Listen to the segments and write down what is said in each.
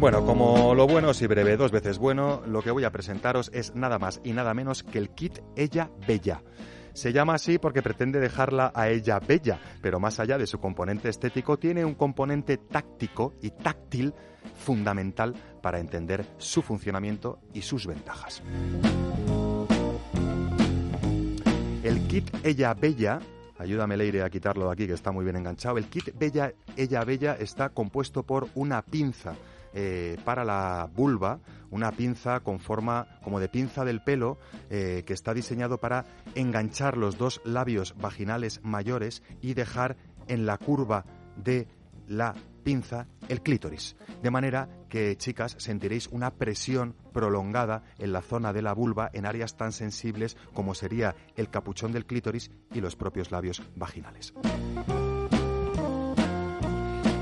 Bueno, como lo bueno si breve, dos veces bueno, lo que voy a presentaros es nada más y nada menos que el kit Ella Bella. Se llama así porque pretende dejarla a ella bella, pero más allá de su componente estético, tiene un componente táctico y táctil fundamental para entender su funcionamiento y sus ventajas. El kit Ella Bella Ayúdame, Leire, a quitarlo de aquí, que está muy bien enganchado. El kit Bella, Ella Bella está compuesto por una pinza eh, para la vulva, una pinza con forma como de pinza del pelo eh, que está diseñado para enganchar los dos labios vaginales mayores y dejar en la curva de la pinza el clítoris. De manera que, chicas, sentiréis una presión prolongada en la zona de la vulva en áreas tan sensibles como sería el capuchón del clítoris y los propios labios vaginales.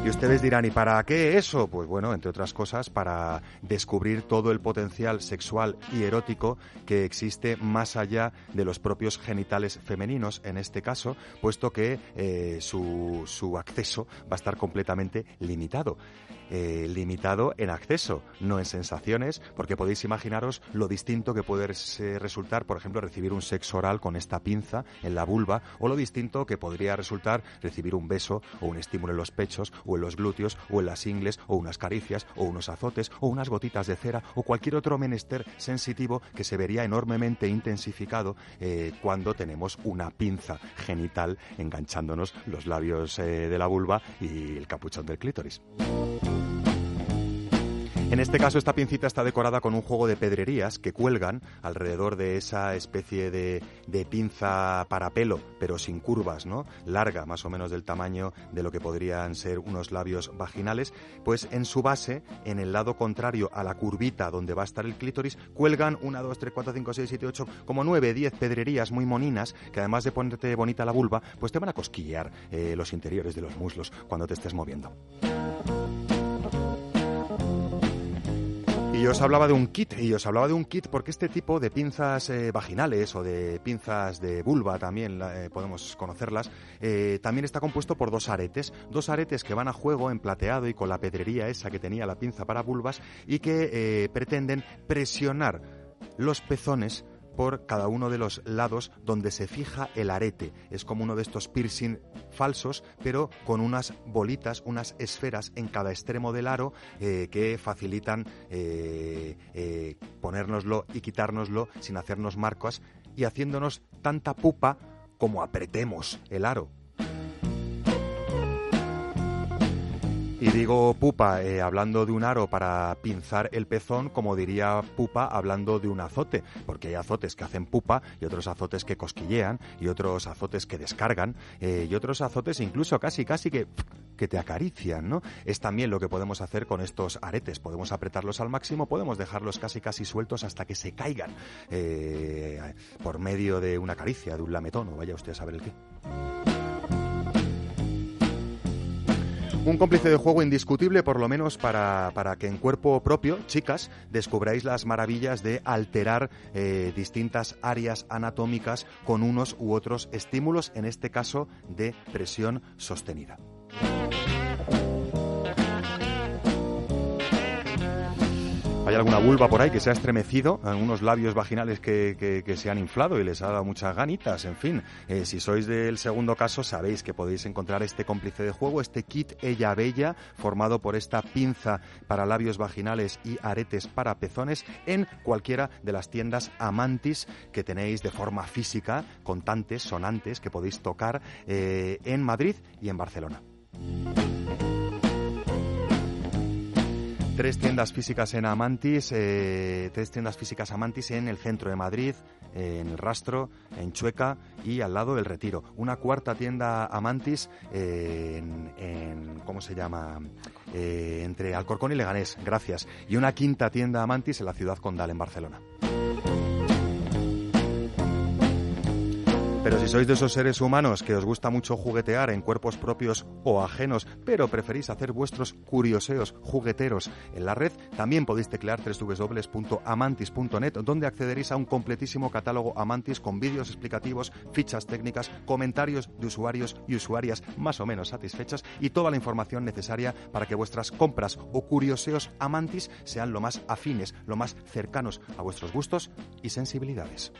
Y ustedes dirán, ¿y para qué eso? Pues bueno, entre otras cosas, para descubrir todo el potencial sexual y erótico que existe más allá de los propios genitales femeninos, en este caso, puesto que eh, su, su acceso va a estar completamente limitado. Eh, limitado en acceso, no en sensaciones, porque podéis imaginaros lo distinto que puede resultar, por ejemplo, recibir un sexo oral con esta pinza en la vulva, o lo distinto que podría resultar recibir un beso o un estímulo en los pechos, o en los glúteos, o en las ingles, o unas caricias, o unos azotes, o unas gotitas de cera, o cualquier otro menester sensitivo que se vería enormemente intensificado eh, cuando tenemos una pinza genital enganchándonos los labios eh, de la vulva y el capuchón del clítoris. En este caso, esta pincita está decorada con un juego de pedrerías que cuelgan alrededor de esa especie de, pinza para pelo, pero sin curvas, ¿no? Larga, más o menos del tamaño de lo que podrían ser unos labios vaginales. Pues en su base, en el lado contrario a la curvita donde va a estar el clítoris, cuelgan una, dos, tres, cuatro, cinco, seis, siete, ocho, como nueve, diez pedrerías muy moninas que además de ponerte bonita la vulva, pues te van a cosquillear eh, los interiores de los muslos cuando te estés moviendo. Y os hablaba de un kit, y os hablaba de un kit porque este tipo de pinzas eh, vaginales o de pinzas de vulva también eh, podemos conocerlas, eh, también está compuesto por dos aretes, dos aretes que van a juego en plateado y con la pedrería esa que tenía la pinza para vulvas y que pretenden presionar los pezones por cada uno de los lados donde se fija el arete. Es como uno de estos piercing falsos, pero con unas bolitas, unas esferas en cada extremo del aro eh, que facilitan eh, eh, ponérnoslo y quitárnoslo sin hacernos marcas y haciéndonos tanta pupa como apretemos el aro. Y digo pupa eh, hablando de un aro para pinzar el pezón, como diría pupa hablando de un azote, porque hay azotes que hacen pupa y otros azotes que cosquillean y otros azotes que descargan eh, y otros azotes incluso casi casi que que te acarician, ¿no? Es también lo que podemos hacer con estos aretes. Podemos apretarlos al máximo, podemos dejarlos casi casi sueltos hasta que se caigan eh, por medio de una caricia, de un lametón o vaya usted a saber el qué. Un cómplice de juego indiscutible, por lo menos para, que en cuerpo propio, chicas, descubráis las maravillas de alterar eh, distintas áreas anatómicas con unos u otros estímulos, en este caso de presión sostenida. Alguna vulva por ahí que se ha estremecido, algunos labios vaginales que, se han inflado y les ha dado muchas ganitas, en fin. Eh, si sois del segundo caso, sabéis que podéis encontrar este cómplice de juego, este kit Ella Bella, formado por esta pinza para labios vaginales y aretes para pezones, en cualquiera de las tiendas Amantis que tenéis de forma física, contantes, sonantes, que podéis tocar eh, en Madrid y en Barcelona. Tres tiendas físicas en Amantis, eh, tres tiendas físicas Amantis en el centro de Madrid, en el Rastro, en Chueca y al lado del Retiro. Una cuarta tienda Amantis eh, en, ¿cómo se llama? Eh, entre Alcorcón y Leganés, gracias. Y una quinta tienda Amantis en la ciudad condal, en Barcelona. Pero si sois de esos seres humanos que os gusta mucho juguetear en cuerpos propios o ajenos, pero preferís hacer vuestros curioseos jugueteros en la red, también podéis teclear www.amantis.net, donde accederéis a un completísimo catálogo Amantis con vídeos explicativos, fichas técnicas, comentarios de usuarios y usuarias más o menos satisfechas y toda la información necesaria para que vuestras compras o curioseos Amantis sean lo más afines, lo más cercanos a vuestros gustos y sensibilidades.